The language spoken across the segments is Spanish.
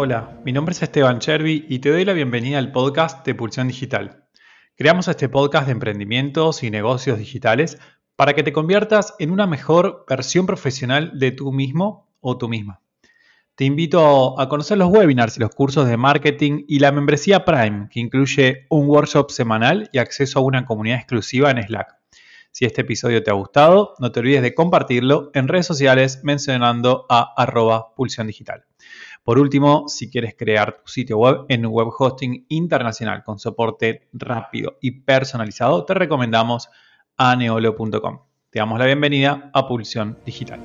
Hola, mi nombre es Esteban Chervi y te doy la bienvenida al podcast de Pulsión Digital. Creamos este podcast de emprendimientos y negocios digitales para que te conviertas en una mejor versión profesional de tú mismo o tú misma. Te invito a conocer los webinars y los cursos de marketing y la membresía Prime, que incluye un workshop semanal y acceso a una comunidad exclusiva en Slack. Si este episodio te ha gustado, no te olvides de compartirlo en redes sociales mencionando a arroba pulsión digital. Por último, si quieres crear tu sitio web en un web hosting internacional con soporte rápido y personalizado, te recomendamos aneolo.com. Te damos la bienvenida a Pulsión Digital.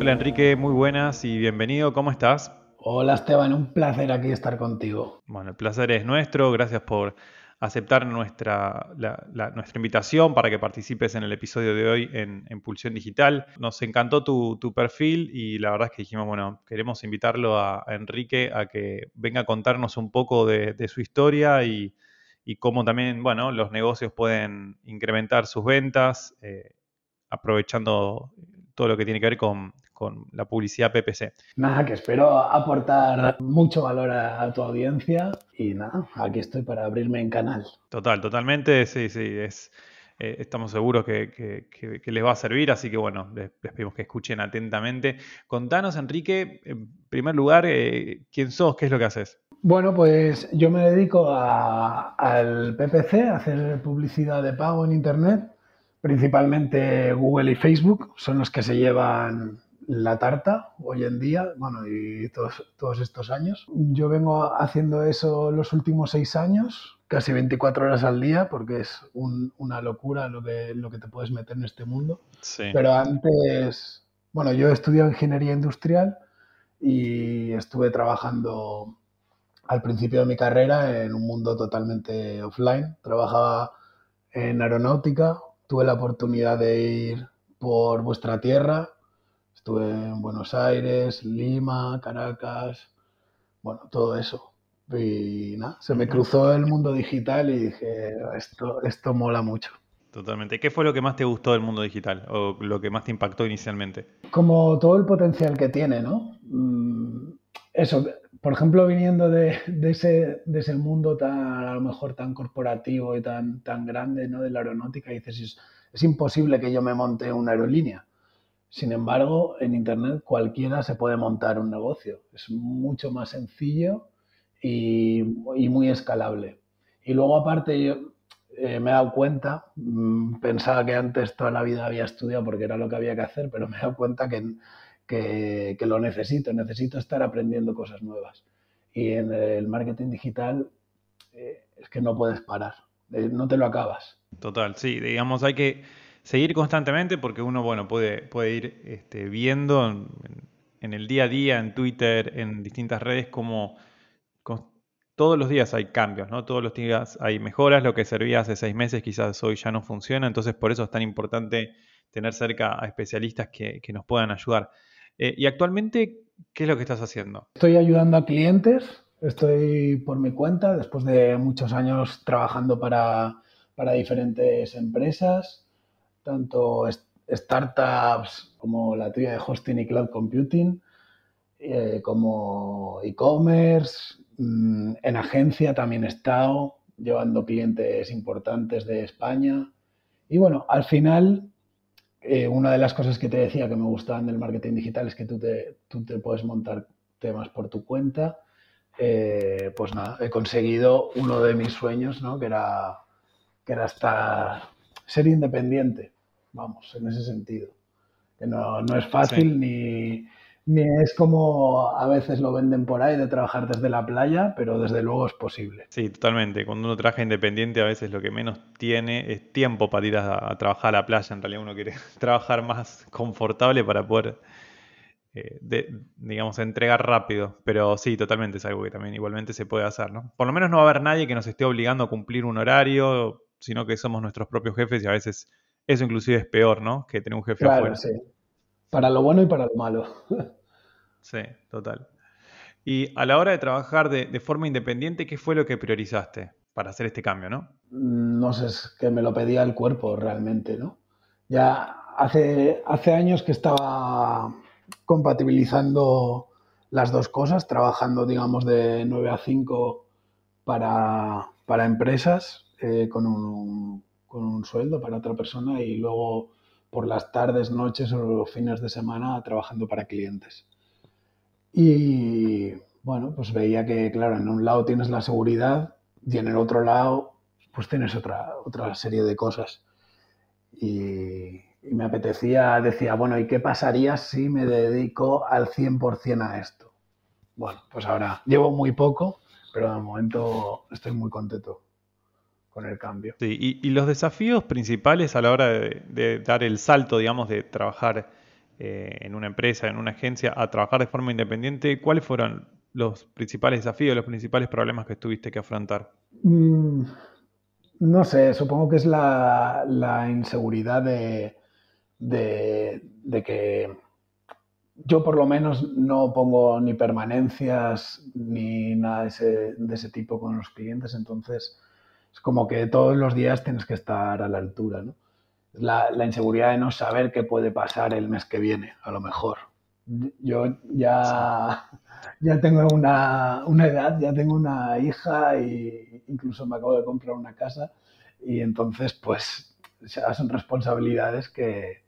Hola Enrique, muy buenas y bienvenido. ¿Cómo estás? Hola Esteban, un placer aquí estar contigo. Bueno, el placer es nuestro. Gracias por aceptar nuestra, nuestra invitación para que participes en el episodio de hoy en, Pulsión Digital. Nos encantó tu, perfil y la verdad es que dijimos, bueno, queremos invitarlo a, Enrique a que venga a contarnos un poco de, su historia y, cómo también, bueno, los negocios pueden incrementar sus ventas eh, aprovechando todo lo que tiene que ver con, con la publicidad PPC. Nada, que espero aportar mucho valor a, tu audiencia y nada, aquí estoy para abrirme en canal. Total, totalmente, sí, sí, es, eh, estamos seguros que, les va a servir, así que bueno, les, pedimos que escuchen atentamente. Contanos, Enrique, en primer lugar, eh, ¿quién sos? ¿Qué es lo que haces? Bueno, pues yo me dedico al PPC, a hacer publicidad de pago en Internet. Principalmente Google y Facebook son los que se llevan la tarta hoy en día, bueno, y todos, todos estos años. Yo vengo haciendo eso los últimos seis años, casi 24 horas al día, porque es una locura lo que, lo que te puedes meter en este mundo. Pero antes, bueno, yo he estudiado ingeniería industrial y estuve trabajando al principio de mi carrera en un mundo totalmente offline. Trabajaba en aeronáutica, tuve la oportunidad de ir por vuestra tierra Estuve en Buenos Aires, Lima, Caracas, bueno, todo eso. Y nada, se me cruzó el mundo digital y dije, esto, esto mola mucho. Totalmente. ¿Qué fue lo que más te gustó del mundo digital o lo que más te impactó inicialmente? Como todo el potencial que tiene, ¿no? Mm, eso, por ejemplo, viniendo de, ese, de ese mundo tan, a lo mejor tan corporativo y tan, tan grande, ¿no? De la aeronáutica, dices, es, es imposible que yo me monte una aerolínea. Sin embargo, en Internet cualquiera se puede montar un negocio. Es mucho más sencillo y, muy escalable. Y luego aparte yo eh, me he dado cuenta, mm, pensaba que antes toda la vida había estudiado porque era lo que había que hacer, pero me he dado cuenta que, que, lo necesito, necesito estar aprendiendo cosas nuevas. Y en el marketing digital eh, es que no puedes parar, eh, no te lo acabas. Total, sí, digamos, hay que seguir constantemente porque uno, bueno, puede, puede ir este, viendo en, el día a día, en Twitter, en distintas redes, como todos los días hay cambios, ¿no? Todos los días hay mejoras, lo que servía hace seis meses quizás hoy ya no funciona, entonces por eso es tan importante tener cerca a especialistas que, nos puedan ayudar. Eh, y actualmente, ¿qué es lo que estás haciendo? Estoy ayudando a clientes, estoy por mi cuenta, después de muchos años trabajando para, para diferentes empresas, tanto startups como la tuya de hosting y cloud computing, eh, como e-commerce. Mm, en agencia también he estado llevando clientes importantes de España. Y bueno, al final, eh, una de las cosas que te decía que me gustaban del marketing digital es que tú te, tú te puedes montar temas por tu cuenta. Eh, pues nada, he conseguido uno de mis sueños, ¿no? Que era, que era estar, ser independiente vamos, en ese sentido. Que no, es fácil ni, es como a veces lo venden por ahí de trabajar desde la playa, pero desde luego es posible. Sí, totalmente. Cuando uno trabaja independiente a veces lo que menos tiene es tiempo para ir a, trabajar a la playa. En realidad uno quiere trabajar más confortable para poder, eh, digamos, entregar rápido. Pero sí, totalmente es algo que también igualmente se puede hacer, ¿no? Por lo menos no va a haber nadie que nos esté obligando a cumplir un horario, sino que somos nuestros propios jefes y a veces eso inclusive es peor, ¿no? Que tener un jefe claro, afuera. Sí. Para lo bueno y para lo malo. sí, total. Y a la hora de trabajar de, forma independiente, ¿qué fue lo que priorizaste para hacer este cambio, no? Mm, no sé, es que me lo pedía el cuerpo realmente, ¿no? Ya hace, hace años que estaba compatibilizando las dos cosas, trabajando, digamos, de 9 a 5 para, para empresas eh, con, un, con, un, sueldo para otra persona y luego por las tardes, noches o los fines de semana trabajando para clientes. Y bueno, pues veía que, claro, en un lado tienes la seguridad y en el otro lado, pues tienes otra, otra serie de cosas. Y, y me apetecía, decía, bueno, ¿y qué pasaría si me dedico al 100% a esto? Bueno, pues ahora llevo muy poco, pero de momento estoy muy contento con el cambio. Sí, y, los desafíos principales a la hora de, dar el salto, digamos, de trabajar eh, en una empresa, en una agencia, a trabajar de forma independiente, ¿cuáles fueron los principales desafíos, los principales problemas que tuviste que afrontar? Mm, no sé, supongo que es la, inseguridad de, de, que yo por lo menos no pongo ni permanencias ni nada de ese, de ese tipo con los clientes, entonces es como que todos los días tienes que estar a la altura, ¿no? La, la, inseguridad de no saber qué puede pasar el mes que viene, a lo mejor. Yo ya, ya tengo una, una edad, ya tengo una hija e incluso me acabo de comprar una casa y entonces pues son responsabilidades que,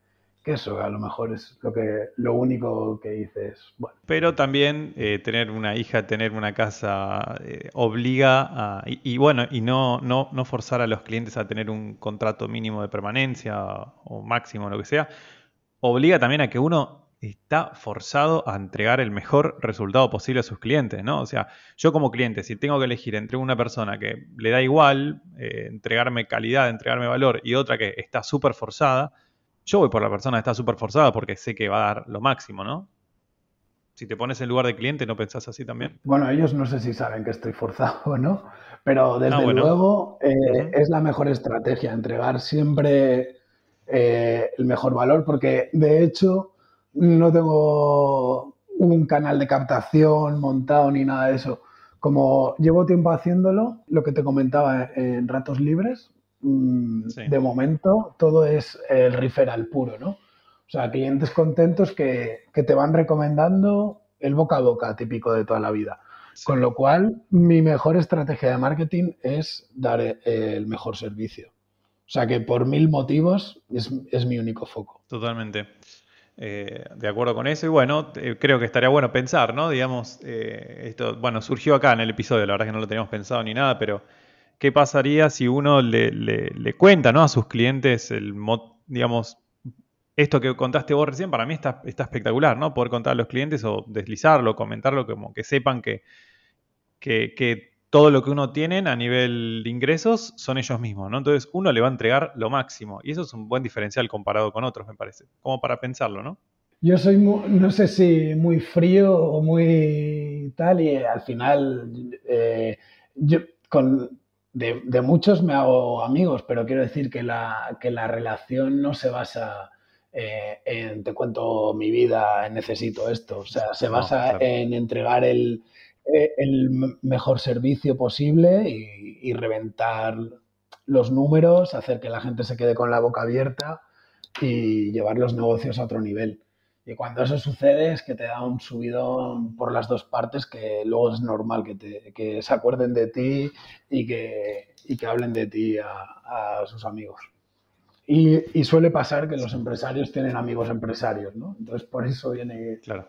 que eso a lo mejor es lo que lo único que dices bueno pero también eh, tener una hija tener una casa eh, obliga a, y, bueno y no, no no forzar a los clientes a tener un contrato mínimo de permanencia o máximo lo que sea obliga también a que uno está forzado a entregar el mejor resultado posible a sus clientes, ¿no? O sea, yo como cliente, si tengo que elegir entre una persona que le da igual eh, entregarme calidad, entregarme valor, y otra que está súper forzada, yo voy por la persona que está súper forzada porque sé que va a dar lo máximo, ¿no? Si te pones en lugar de cliente, ¿no pensás así también? Bueno, ellos no sé si saben que estoy forzado o no, pero desde ah, luego eh, es la mejor estrategia, entregar siempre eh, el mejor valor, porque de hecho no tengo un canal de captación montado ni nada de eso. Como llevo tiempo haciéndolo, lo que te comentaba en ratos libres, Mm, de momento todo es el referral puro, ¿no? O sea, clientes contentos que, te van recomendando el boca a boca típico de toda la vida. Con lo cual, mi mejor estrategia de marketing es dar eh, el mejor servicio. O sea que por mil motivos es, mi único foco. Totalmente. Eh, de acuerdo con eso. Y bueno, eh, creo que estaría bueno pensar, ¿no? Digamos, esto, bueno, surgió acá en el episodio, la verdad que no lo teníamos pensado ni nada, pero qué pasaría si uno le, cuenta ¿no? a sus clientes el, digamos, esto que contaste vos recién, para mí está, espectacular, ¿no? Poder contar a los clientes o deslizarlo, comentarlo, como que sepan que, que, todo lo que uno tiene a nivel de ingresos son ellos mismos, ¿no? Entonces uno le va a entregar lo máximo y eso es un buen diferencial comparado con otros, me parece, como para pensarlo, ¿no? Yo soy, no sé si muy frío o muy tal y al final eh, yo con, de, muchos me hago amigos, pero quiero decir que la, que la relación no se basa eh, en te cuento mi vida, necesito esto. O sea, se basa en entregar el, eh, el, mejor servicio posible y, reventar los números, hacer que la gente se quede con la boca abierta y llevar los negocios a otro nivel. Y cuando eso sucede es que te da un subidón por las dos partes que luego es normal que, te, que se acuerden de ti y que, y que hablen de ti a, sus amigos. Y, y, suele pasar que los empresarios tienen amigos empresarios, ¿no? Entonces por eso viene, claro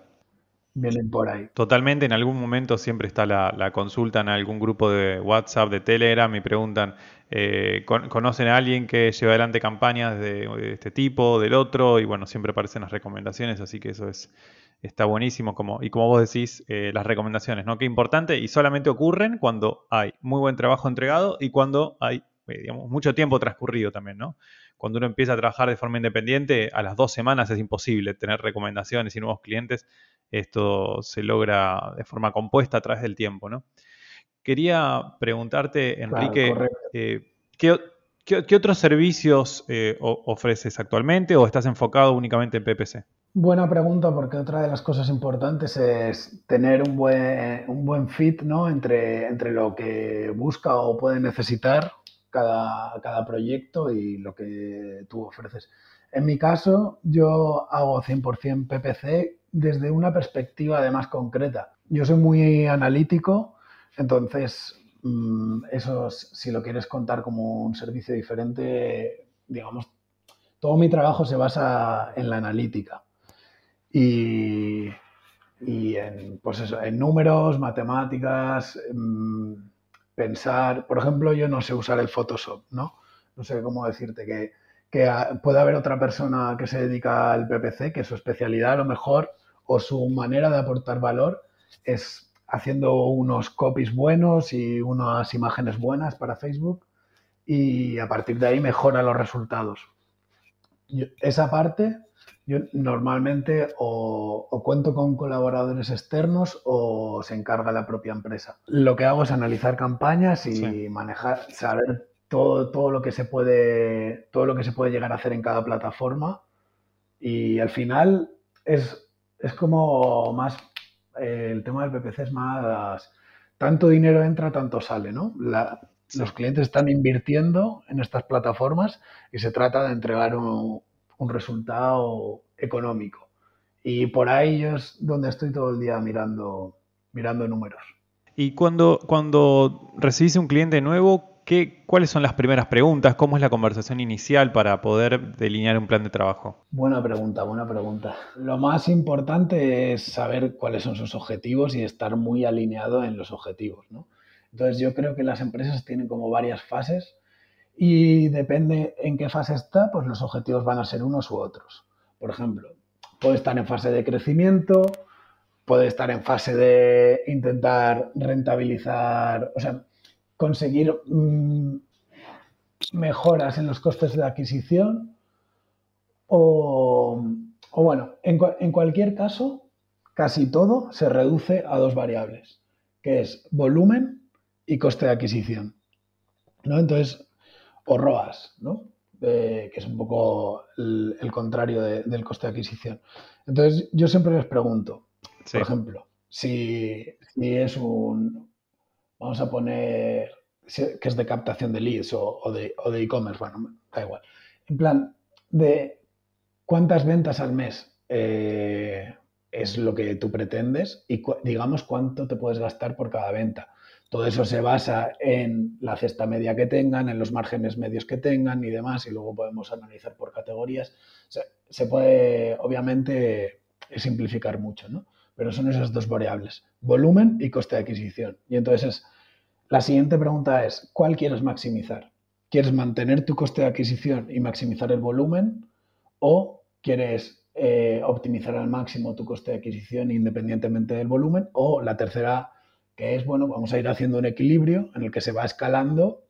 vienen por ahí. Totalmente, en algún momento siempre está la, consulta en algún grupo de WhatsApp, de Telegram, y preguntan, eh, ¿conocen a alguien que lleva adelante campañas de, este tipo, del otro? Y bueno, siempre aparecen las recomendaciones, así que eso es está buenísimo. Como, y como vos decís, eh, las recomendaciones, ¿no? Qué importante, y solamente ocurren cuando hay muy buen trabajo entregado y cuando hay, eh, digamos, mucho tiempo transcurrido también, ¿no? Cuando uno empieza a trabajar de forma independiente, a las dos semanas es imposible tener recomendaciones y nuevos clientes esto se logra de forma compuesta a través del tiempo, ¿no? Quería preguntarte, Enrique, eh, ¿qué, otros servicios eh, ofreces actualmente o estás enfocado únicamente en PPC? Buena pregunta, porque otra de las cosas importantes es tener un buen, un buen fit ¿no? entre, entre lo que busca o puede necesitar cada, cada proyecto y lo que tú ofreces. En mi caso, yo hago 100% PPC desde una perspectiva además concreta. Yo soy muy analítico, entonces mm, eso si lo quieres contar como un servicio diferente, digamos, todo mi trabajo se basa en la analítica y, en, pues eso, en números, matemáticas, mm, pensar. Por ejemplo, yo no sé usar el Photoshop, ¿no? No sé cómo decirte que, que puede haber otra persona que se dedica al PPC, que su especialidad a lo mejor o su manera de aportar valor es haciendo unos copies buenos y unas imágenes buenas para Facebook y a partir de ahí mejora los resultados. esa parte yo normalmente o, cuento con colaboradores externos o se encarga la propia empresa. Lo que hago es analizar campañas y manejar, saber todo, todo lo que se puede, todo lo que se puede llegar a hacer en cada plataforma. Y al final es, es como más eh, el tema del PPC es más tanto dinero entra, tanto sale, ¿no? Los clientes están invirtiendo en estas plataformas y se trata de entregar un, un resultado económico. Y por ahí es donde estoy todo el día mirando, mirando números. Y cuando, cuando recibís un cliente nuevo, ¿qué, ¿cuáles son las primeras preguntas? ¿Cómo es la conversación inicial para poder delinear un plan de trabajo? Buena pregunta, buena pregunta. Lo más importante es saber cuáles son sus objetivos y estar muy alineado en los objetivos. ¿no? Entonces yo creo que las empresas tienen como varias fases y depende en qué fase está, pues los objetivos van a ser unos u otros. Por ejemplo, puede estar en fase de crecimiento, puede estar en fase de intentar rentabilizar, o sea, conseguir mm, mejoras en los costes de adquisición o, bueno, en, en cualquier caso, casi todo se reduce a dos variables, que es volumen y coste de adquisición. ¿no? Entonces, o ROAS, ¿no? que es un poco el, contrario del coste de adquisición. Entonces, yo siempre les pregunto, por ejemplo, si, es un, vamos a poner, que es de captación de leads o, de e-commerce, bueno, da igual. En plan, de cuántas ventas al mes eh, es lo que tú pretendes y digamos cuánto te puedes gastar por cada venta. Todo eso se basa en la cesta media que tengan, en los márgenes medios que tengan y demás, y luego podemos analizar por categorías. Se, puede, obviamente, simplificar mucho, ¿no? Pero son esas dos variables, volumen y coste de adquisición. Y entonces, la siguiente pregunta es, ¿cuál quieres maximizar? ¿Quieres mantener tu coste de adquisición y maximizar el volumen? ¿O quieres eh, optimizar al máximo tu coste de adquisición independientemente del volumen? O la tercera que es, bueno, vamos a ir haciendo un equilibrio en el que se va escalando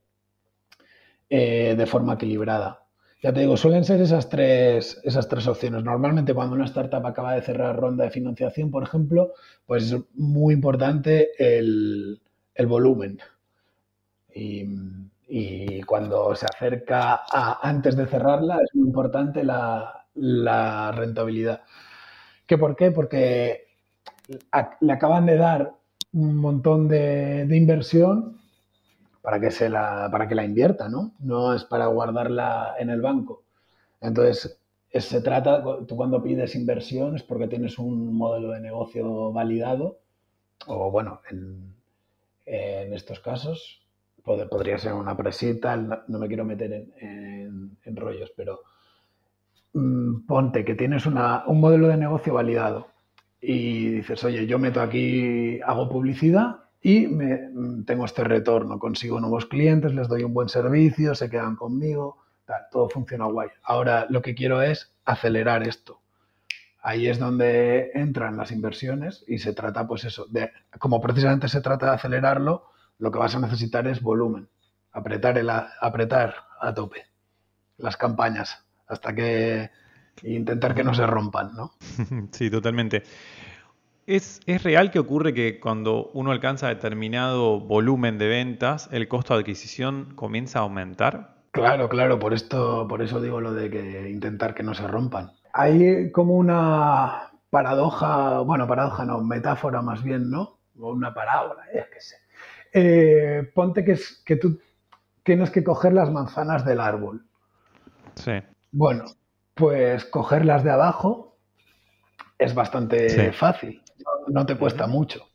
eh, de forma equilibrada. Ya te digo, suelen ser esas tres, esas tres opciones. Normalmente cuando una startup acaba de cerrar ronda de financiación, por ejemplo, pues es muy importante el, volumen. Y, cuando se acerca a antes de cerrarla es muy importante la, la rentabilidad. ¿Qué por qué? Porque le acaban de dar un montón de, inversión para que, se la, para que la invierta, ¿no? No es para guardarla en el banco. Entonces, se trata, tú cuando pides inversión es porque tienes un modelo de negocio validado, o bueno, en, estos casos podría ser una presita, no me quiero meter en, rollos, pero mm, ponte que tienes un modelo de negocio validado y dices, oye, yo meto aquí, hago publicidad y me, tengo este retorno, consigo nuevos clientes, les doy un buen servicio, se quedan conmigo, todo funciona guay. Ahora lo que quiero es acelerar esto. Ahí es donde entran las inversiones y se trata, pues eso, de, como precisamente se trata de acelerarlo, lo que vas a necesitar es volumen, apretar, el, apretar a tope las campañas hasta que e intentar que no se rompan, ¿no? Sí, totalmente. ¿Es, real que ocurre que cuando uno alcanza determinado volumen de ventas, el costo de adquisición comienza a aumentar? Claro, claro, por esto, por eso digo lo de que intentar que no se rompan. Hay como una paradoja, bueno, paradoja no, metáfora más bien, ¿no? O una parábola, es que sé. Eh, ponte que, es, que tú tienes que coger las manzanas del árbol. Sí. Bueno, pues cogerlas de abajo es bastante fácil, no te cuesta mucho.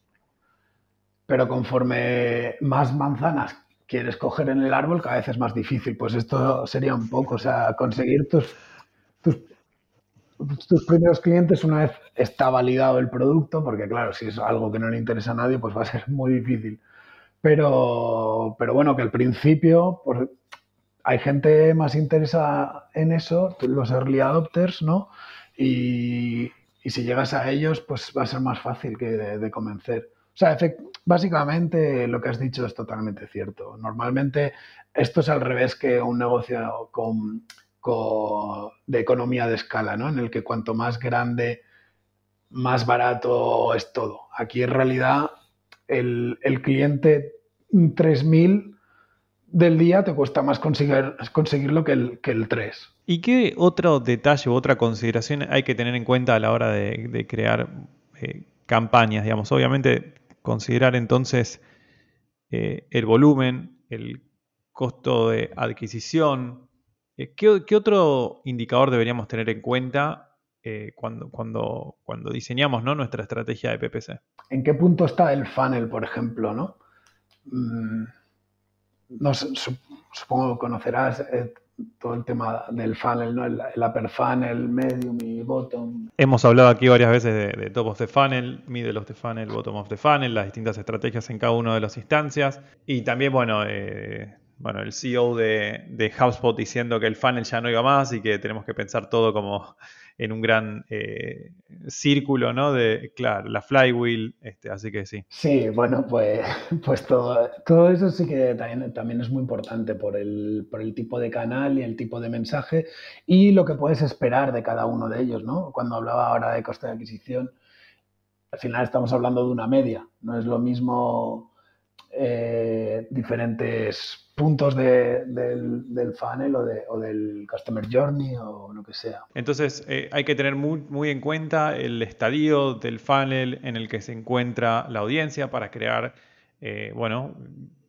Pero conforme más manzanas quieres coger en el árbol, cada vez es más difícil. Pues esto sería un poco, o sea, conseguir tus, tus, tus primeros clientes una vez está validado el producto, porque claro, si es algo que no le interesa a nadie, pues va a ser muy difícil. Pero, pero bueno, que al principio pues, hay gente más interesada en eso, los early adopters, ¿no? Y, y si llegas a ellos, pues va a ser más fácil que de, convencer. O sea, básicamente lo que has dicho es totalmente cierto. Normalmente esto es al revés que un negocio con, de economía de escala, ¿no? En el que cuanto más grande, más barato es todo. Aquí en realidad el, el cliente 3000 del día te cuesta más conseguir, conseguirlo que el, que el 3. ¿Y qué otro detalle u otra consideración hay que tener en cuenta a la hora de, crear eh, campañas? Digamos, obviamente considerar entonces eh, el volumen, el costo de adquisición. Eh, ¿qué, otro indicador deberíamos tener en cuenta cuando, cuando, cuando diseñamos ¿no? nuestra estrategia de PPC? ¿En qué punto está el funnel, por ejemplo? ¿no? Mm, no supongo que conocerás eh, todo el tema del funnel, ¿no? El, upper funnel, medium y bottom. Hemos hablado aquí varias veces de, top of the funnel, middle of the funnel, bottom of the funnel, las distintas estrategias en cada una de las instancias. Y también, bueno, eh, bueno el CEO de, de HubSpot diciendo que el funnel ya no iba más y que tenemos que pensar todo como en un gran eh, círculo, ¿no? De, claro, la flywheel, este, así que sí. Sí, bueno, pues, pues todo, todo eso sí que también, también es muy importante por el, por el tipo de canal y el tipo de mensaje y lo que puedes esperar de cada uno de ellos, ¿no? Cuando hablaba ahora de coste de adquisición, al final estamos hablando de una media, no es lo mismo eh, diferentes puntos del, funnel o, del customer journey o lo que sea. Entonces eh, hay que tener muy, en cuenta el estadio del funnel en el que se encuentra la audiencia para crear, eh, bueno,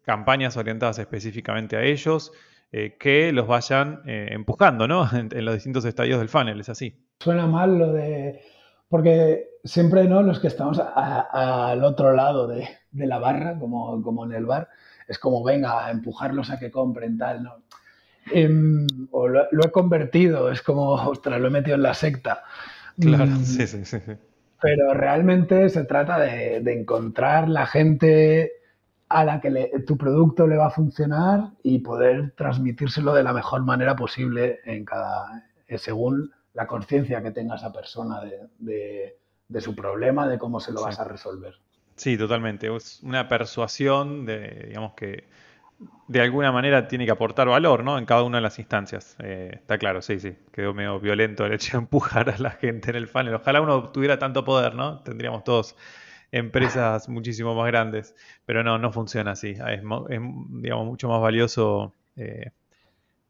campañas orientadas específicamente a ellos que los vayan empujando, ¿no? En, los distintos estadios del funnel, es así. Suena mal lo de... Porque siempre, ¿no? Los que estamos al otro lado de, la barra, como, como en el bar, es como, venga, a empujarlos a que compren, tal, ¿no? Em, o lo, he convertido, es como, ostras, lo he metido en la secta. Claro, mm, sí, sí, sí, Pero realmente se trata de, encontrar la gente a la que tu producto le va a funcionar y poder transmitírselo de la mejor manera posible en cada, eh, según la conciencia que tenga esa persona de, su problema, de cómo se lo vas a resolver. Sí, totalmente. Es una persuasión de, digamos que de alguna manera tiene que aportar valor, ¿no? En cada una de las instancias. Eh, está claro, sí, sí. Quedó medio violento el hecho de empujar a la gente en el funnel. Ojalá uno tuviera tanto poder, ¿no? Tendríamos todos empresas muchísimo más grandes. Pero no, no funciona así. Es, digamos, mucho más valioso. Eh,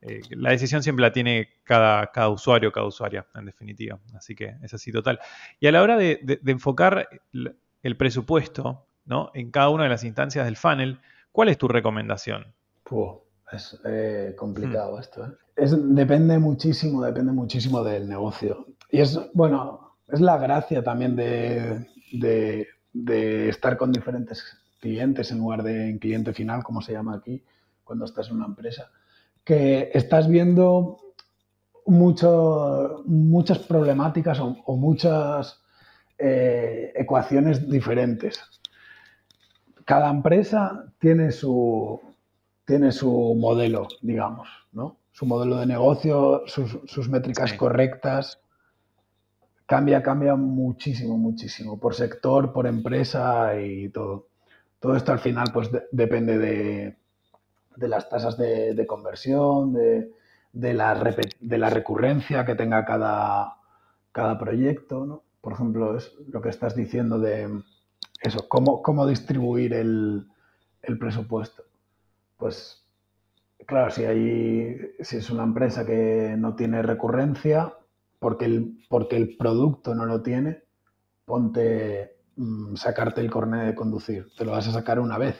eh, la decisión siempre la tiene cada, cada usuario, cada usuaria, en definitiva. Así que es así total. Y a la hora de enfocar el presupuesto ¿no? en cada una de las instancias del funnel, ¿cuál es tu recomendación? es eh, complicado hmm. esto. ¿eh? depende muchísimo, depende muchísimo del negocio. Y es, bueno, es la gracia también de, de, estar con diferentes clientes en lugar de en cliente final, como se llama aquí, cuando estás en una empresa, que estás viendo mucho, muchas problemáticas o muchas eh, ecuaciones diferentes. Cada empresa tiene su, tiene su modelo, digamos, ¿no? Su modelo de negocio, sus, métricas correctas. Cambia, cambia muchísimo, muchísimo, por sector, por empresa y todo. Todo esto al final pues depende de, las tasas de, conversión, de, la, de la recurrencia que tenga cada, cada proyecto, ¿no? por ejemplo, es lo que estás diciendo de eso, cómo, cómo distribuir el, presupuesto. Pues claro, si, hay, si es una empresa que no tiene recurrencia, porque el, porque el producto no lo tiene, ponte mm, sacarte el cornet de conducir. Te lo vas a sacar una vez,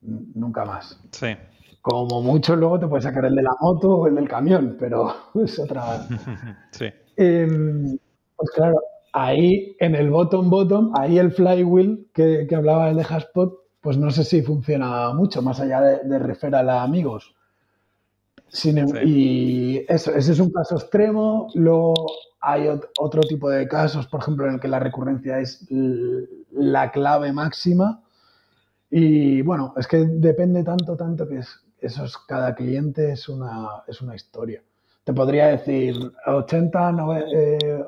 nunca más. Sí. Como mucho luego te puedes sacar el de la moto o el del camión, pero es otra. sí. Em, pues claro, ahí en el bottom bottom, ahí el flywheel que, que hablaba el de Haspot, pues no sé si funciona mucho, más allá de, de referral a amigos. Em, y eso, ese es un caso extremo. Luego hay otro tipo de casos, por ejemplo, en el que la recurrencia es la clave máxima. Y bueno, es que depende tanto, tanto que es, eso es, cada cliente es una, es una historia. Te podría decir 80,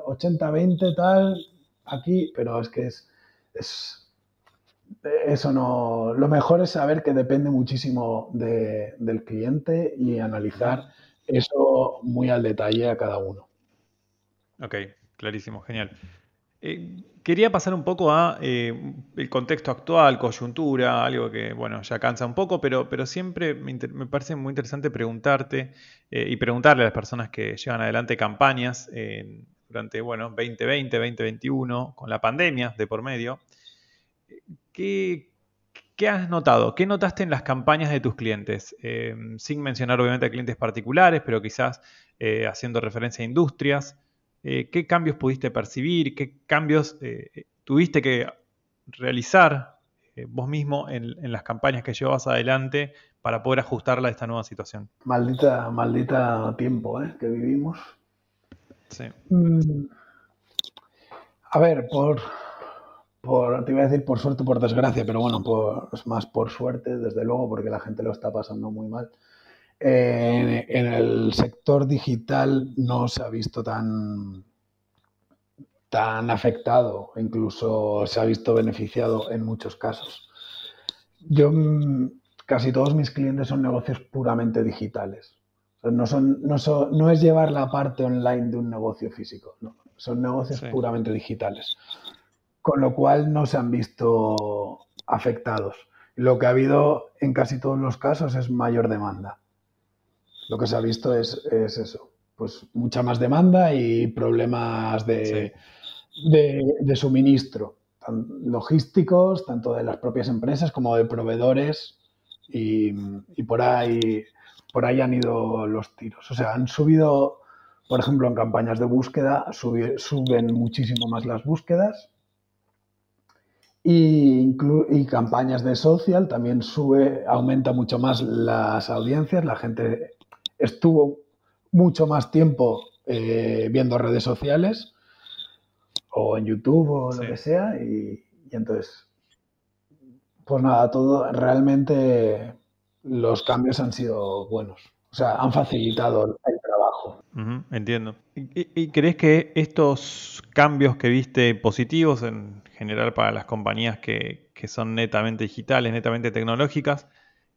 80, 20 tal, aquí, pero es que es, es, eso no. Lo mejor es saber que depende muchísimo del cliente y analizar eso muy al detalle a cada uno. Ok, clarísimo, genial. Eh, quería pasar un poco a eh, el contexto actual, coyuntura, algo que, bueno, ya cansa un poco, pero, pero siempre me, parece muy interesante preguntarte eh, y preguntarle a las personas que llevan adelante campañas durante, bueno, 2020, 2021, con la pandemia de por medio. ¿Qué, has notado? ¿Qué notaste en las campañas de tus clientes? sin mencionar obviamente a clientes particulares, pero quizás haciendo referencia a industrias. Eh, ¿qué cambios pudiste percibir? ¿Qué cambios eh, tuviste que realizar eh, vos mismo en, las campañas que llevabas adelante para poder ajustarla a esta nueva situación? Maldita, maldita tiempo que vivimos. Sí. Mm. A ver, por, por, te iba a decir por suerte o por desgracia, pero bueno, es más por suerte, desde luego, porque la gente lo está pasando muy mal en, el sector digital no se ha visto tan, tan afectado, incluso se ha visto beneficiado en muchos casos. Yo, mm, casi todos mis clientes son negocios puramente digitales. no, son, no, no, es llevar la parte online de un negocio físico, son negocios puramente digitales. Con lo cual no se han visto afectados. Lo que ha habido en casi todos los casos es mayor demanda lo que se ha visto es, eso, pues mucha más demanda y problemas de, suministro, logísticos, tanto de las propias empresas como de proveedores y, por ahí por ahí han ido los tiros. O sea, han subido, por ejemplo, en campañas de búsqueda, suben muchísimo más las búsquedas. Y, y, campañas de social también sube, aumenta mucho más las audiencias, la gente estuvo mucho más tiempo eh, viendo redes sociales o en YouTube o lo que sea y, entonces pues nada, todo realmente los cambios han sido buenos. O sea, han facilitado el trabajo. entiendo. ¿Y, crees que estos cambios que viste positivos en general para las compañías que, que, son netamente digitales, netamente tecnológicas,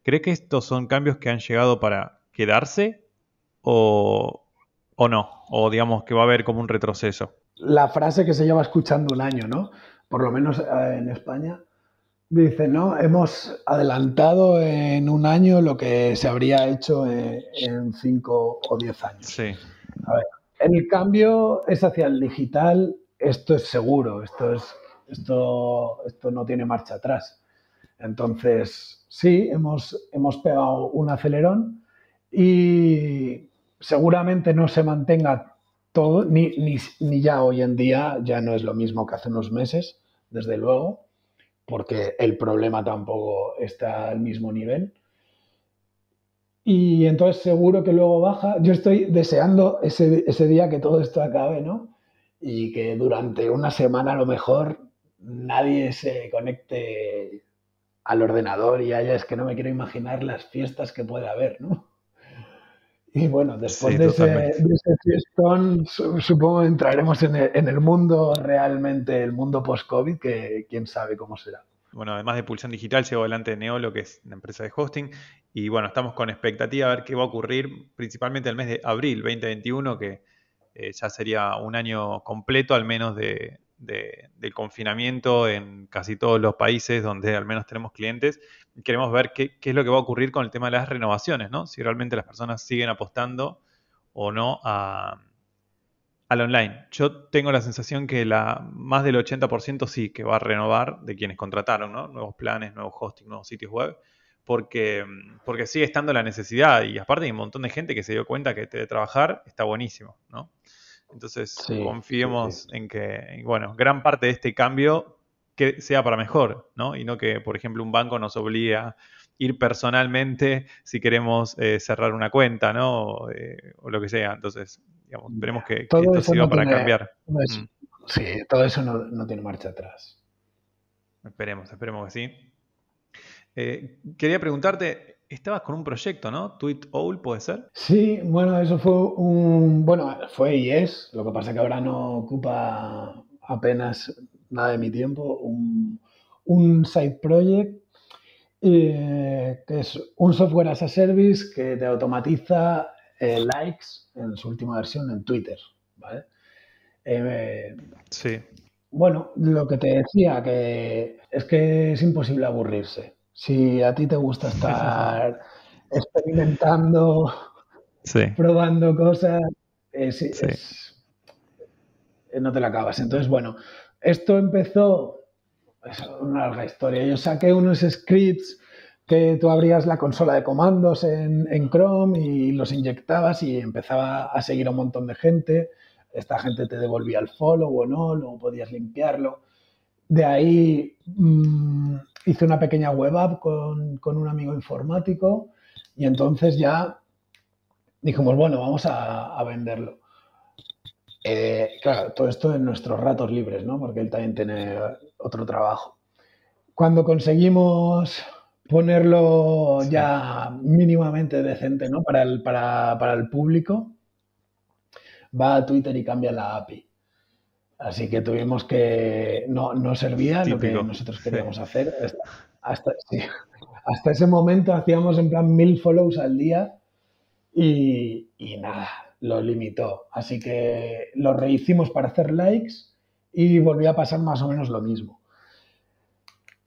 crees que estos son cambios que han llegado para quedarse o, no? O digamos que va a haber como un retroceso. La frase que se lleva escuchando un año, ¿no? Por lo menos eh, en España, dice, ¿no? Hemos adelantado en un año lo que se habría hecho en, cinco o diez años. Sí. A ver, el cambio es hacia el digital, esto es seguro, esto, es, esto, esto no tiene marcha atrás. Entonces, sí, hemos, hemos pegado un acelerón y seguramente no se mantenga todo, ni, ni, ya hoy en día, ya no es lo mismo que hace unos meses, desde luego, porque el problema tampoco está al mismo nivel. Y entonces seguro que luego baja. Yo estoy deseando ese, ese día que todo esto acabe, ¿no? Y que durante una semana a lo mejor nadie se conecte al ordenador y haya, es que no me quiero imaginar las fiestas que puede haber, ¿no? Y bueno, después de, ese, fiestón, supongo entraremos en el, mundo realmente, el mundo post-COVID, que quién sabe cómo será. Bueno, además de Pulsión Digital, llevo adelante Neolo, que es una empresa de hosting. Y bueno, estamos con expectativa a ver qué va a ocurrir, principalmente el mes de abril 2021, que eh, ya sería un año completo, al menos de, del confinamiento en casi todos los países donde al menos tenemos clientes. Queremos ver qué, es lo que va a ocurrir con el tema de las renovaciones, ¿no? Si realmente las personas siguen apostando o no a, al online. Yo tengo la sensación que la, más del 80% sí que va a renovar de quienes contrataron, ¿no? Nuevos planes, nuevos hosting, nuevos sitios web. Porque, sigue estando la necesidad y aparte hay un montón de gente que se dio cuenta que trabajar está buenísimo, ¿no? Entonces confiemos en que, bueno, gran parte de este cambio que sea para mejor, ¿no? Y no que, por ejemplo, un banco nos obligue a ir personalmente si queremos eh, cerrar una cuenta, ¿no? Eh, o lo que sea. Entonces, digamos, esperemos que, esto sirva para cambiar. Mm. Sí, todo eso no, tiene marcha atrás. Esperemos, esperemos que sí. Eh, quería preguntarte, estabas con un proyecto, ¿no? Tweet Owl, ¿puede ser? Sí, bueno, eso fue un, bueno, fue y es, lo que pasa que ahora no ocupa apenas nada de mi tiempo, un, un side project que es un software as a service que te automatiza eh, likes en su última versión en Twitter. ¿vale? Eh, sí. Bueno, lo que te decía, que es que es imposible aburrirse. Si a ti te gusta estar experimentando, probando cosas, no te la acabas. Entonces, bueno, esto empezó es una larga historia. Yo saqué unos scripts que tú abrías la consola de comandos en, Chrome y los inyectabas y empezaba a seguir a un montón de gente. Esta gente te devolvía el follow o no, luego podías limpiarlo. De ahí mm, hice una pequeña web app con, un amigo informático y entonces ya dijimos, bueno, vamos a, venderlo. Eh, claro, todo esto en nuestros ratos libres, ¿no? Porque él también tiene otro trabajo. Cuando conseguimos ponerlo ya mínimamente decente, ¿no? Para el, para, el público, va a Twitter y cambia la API. Así que tuvimos que. No, no servía lo que nosotros queríamos hacer. Hasta, hasta, ese momento hacíamos en plan mil follows al día y, y, nada, lo limitó. Así que lo rehicimos para hacer likes y volvió a pasar más o menos lo mismo.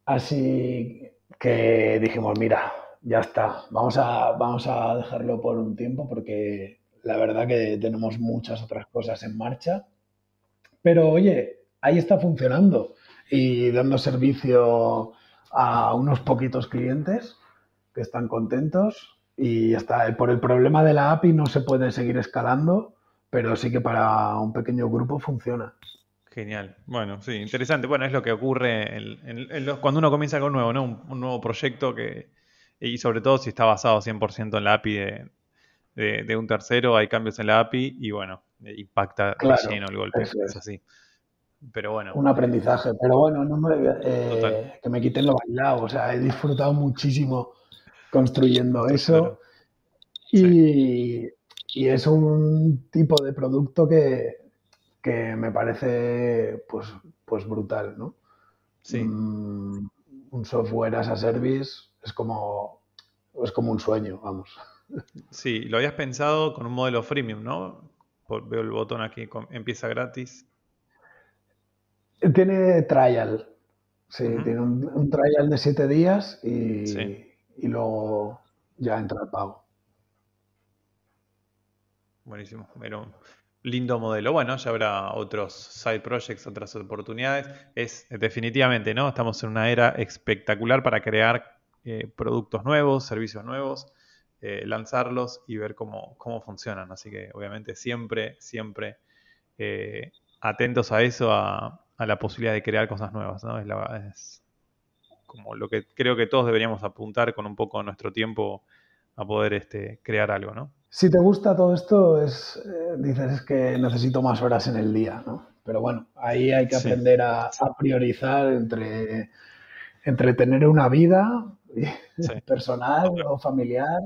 Así que dijimos, mira, ya está, vamos a, vamos a dejarlo por un tiempo porque la verdad que tenemos muchas otras cosas en marcha. Pero oye, ahí está funcionando y dando servicio a unos poquitos clientes que están contentos y está. Por el problema de la API no se puede seguir escalando, pero sí que para un pequeño grupo funciona. Genial. Bueno, sí, interesante. Bueno, es lo que ocurre cuando uno comienza un nuevo, ¿no? Un, nuevo proyecto que, y sobre todo si está basado 100% en la API de, un tercero, hay cambios en la API y bueno, impacta lleno el golpe. Es. así. Pero bueno. Un aprendizaje. Pero bueno, no me, eh, que me quiten lo bailado. O sea, he disfrutado muchísimo construyendo eso. Y, y es un tipo de producto que, que me parece pues, pues brutal, ¿no? Sí. Mm, un software as a service es como, es como un sueño, vamos. Sí, lo habías pensado con un modelo freemium, ¿no? Veo el botón aquí, empieza gratis. Tiene trial, sí, tiene un, trial de siete días y, y luego ya entra el pago. Buenísimo. Pero lindo modelo. Bueno, ya habrá otros side projects, otras oportunidades. Es definitivamente, ¿no? Estamos en una era espectacular para crear eh, productos nuevos, servicios nuevos, eh, lanzarlos y ver cómo, cómo funcionan. Así que obviamente siempre, siempre eh, atentos a eso, a, la posibilidad de crear cosas nuevas, ¿no? Es, es como lo que creo que todos deberíamos apuntar con un poco nuestro tiempo a poder este, crear algo, ¿no? Si te gusta todo esto, es, eh, dices que necesito más horas en el día, ¿no? Pero bueno, ahí hay que aprender a, priorizar entre, entre tener una vida personal o familiar,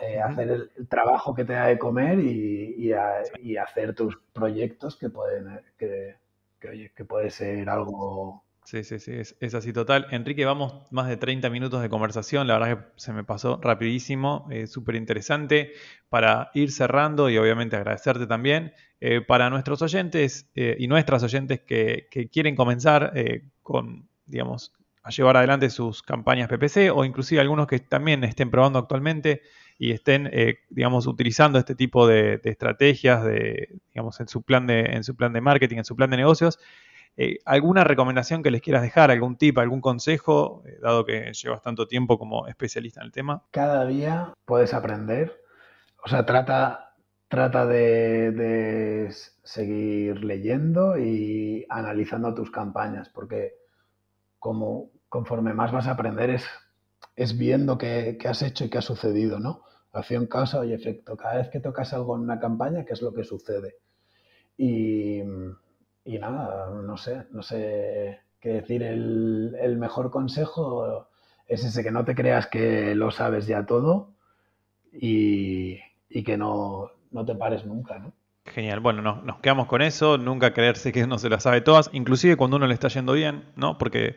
eh, hacer el, trabajo que te da de comer y, hacer tus proyectos que pueden, que, que, que puede ser algo Sí, sí, sí, es, así total. Enrique, vamos más de 30 minutos de conversación, la verdad que se me pasó rapidísimo, eh, súper interesante. Para ir cerrando y obviamente agradecerte también, eh, para nuestros oyentes eh, y nuestras oyentes que, quieren comenzar con, digamos, a llevar adelante sus campañas PPC o inclusive algunos que también estén probando actualmente y estén, digamos, utilizando este tipo de, de, estrategias de, digamos, en su plan de, en su plan de marketing, en su plan de negocios. Eh, ¿Alguna recomendación que les quieras dejar, algún tip, algún consejo, eh, dado que llevas tanto tiempo como especialista en el tema? Cada día puedes aprender, o sea, trata trata de, seguir leyendo y analizando tus campañas, porque como conforme más vas a aprender es, es viendo qué, has hecho y qué ha sucedido, ¿no? Acción, causa y efecto. Cada vez que tocas algo en una campaña, ¿qué es lo que sucede? Y, nada, no sé, no sé qué decir. El, el mejor consejo es ese, que no te creas que lo sabes ya todo y, que no, te pares nunca, ¿no? Genial, bueno, nos quedamos con eso, nunca creerse que uno se las sabe todas, inclusive cuando uno le está yendo bien, ¿no? Porque,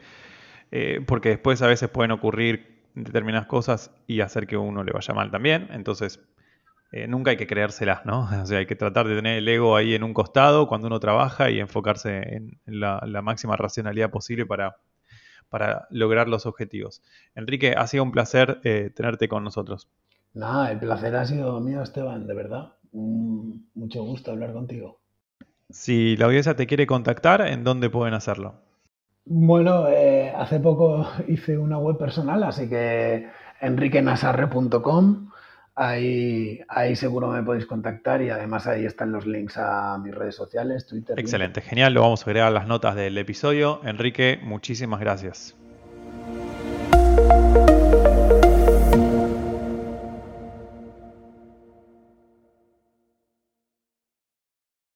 eh, porque después a veces pueden ocurrir determinadas cosas y hacer que uno le vaya mal también, entonces eh, nunca hay que creérselas, ¿no? O sea, hay que tratar de tener el ego ahí en un costado cuando uno trabaja y enfocarse en, la, máxima racionalidad posible para, para lograr los objetivos. Enrique, ha sido un placer eh, tenerte con nosotros. Nada, el placer ha sido mío, Esteban, de verdad. Mucho gusto hablar contigo. Si la audiencia te quiere contactar, ¿en dónde pueden hacerlo? Bueno, eh, hace poco hice una web personal, así que enriquenasarre.com, ahí, ahí seguro me podéis contactar y además ahí están los links a mis redes sociales, Twitter. Excelente, genial, lo vamos a agregar a las notas del episodio. Enrique, muchísimas gracias.